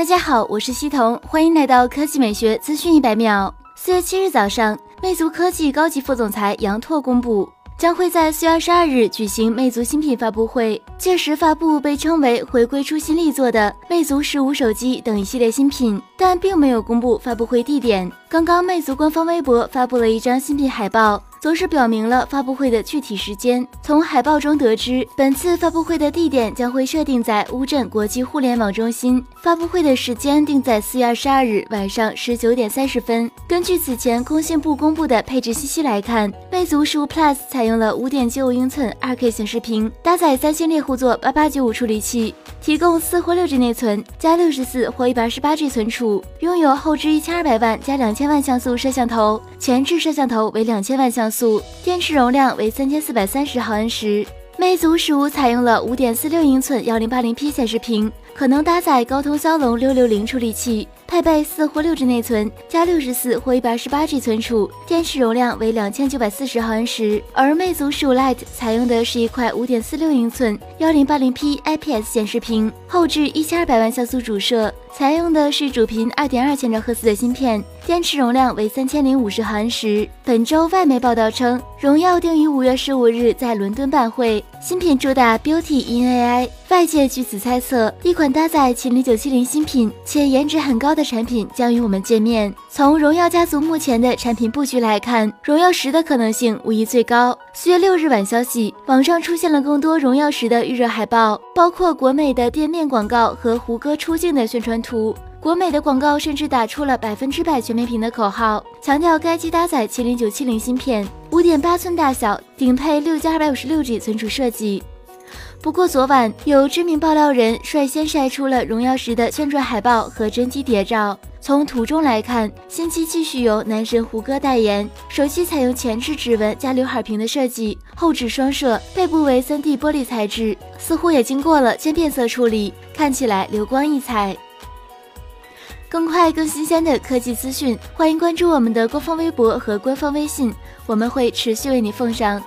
大家好，我是西彤，欢迎来到科技美学资讯一百秒。四月七日早上，魅族科技高级副总裁杨拓公布，将会在四月二十二日举行魅族新品发布会，届时发布被称为回归初心力作的魅族十五手机等一系列新品，但并没有公布发布会地点。刚刚，魅族官方微博发布了一张新品海报。则是表明了发布会的具体时间。从海报中得知，本次发布会的地点将会设定在乌镇国际互联网中心，发布会的时间定在四月二十二日晚上十九点三十分。根据此前工信部公布的配置信息来看，魅族十五 Plus 采用了五点九五英寸二 K 显示屏，搭载三星猎户座八八九五处理器，提供四或六 G 内存加六十四或一百二十八 G 存储，拥有后置一千二百万加两千万像素摄像头，前置摄像头为两千万像。素电池容量为三千四百三十毫安时，魅族十五采用了五点四六英寸幺零八零 P 显示屏，可能搭载高通骁龙六六零处理器。配备四或六 G 内存加六十四或一百二十八 G 存储，电池容量为两千九百四十毫安时。而魅族十五 Lite 采用的是一块五点四六英寸幺零八零 P IPS 显示屏，后置一千二百万像素主摄，采用的是主频二点二千兆赫兹的芯片，电池容量为三千零五十毫安时。本周外媒报道称，荣耀定于五月十五日在伦敦办会，新品主打 Beauty in AI，外界据此猜测，一款搭载麒麟九七零新品且颜值很高的。产品将与我们见面。从荣耀家族目前的产品布局来看，荣耀十的可能性无疑最高。四月六日晚消息，网上出现了更多荣耀十的预热海报，包括国美的店面广告和胡歌出镜的宣传图。国美的广告甚至打出了百分之百全面屏的口号，强调该机搭载麒麟九七零芯片，五点八寸大小，顶配六加二百五十六 G 存储设计。不过，昨晚有知名爆料人率先晒出了荣耀十的宣传海报和真机谍照。从图中来看，新机继续由男神胡歌代言。手机采用前置指纹加刘海屏的设计，后置双摄，背部为 3D 玻璃材质，似乎也经过了渐变色处理，看起来流光溢彩。更快、更新鲜的科技资讯，欢迎关注我们的官方微博和官方微信，我们会持续为你奉上。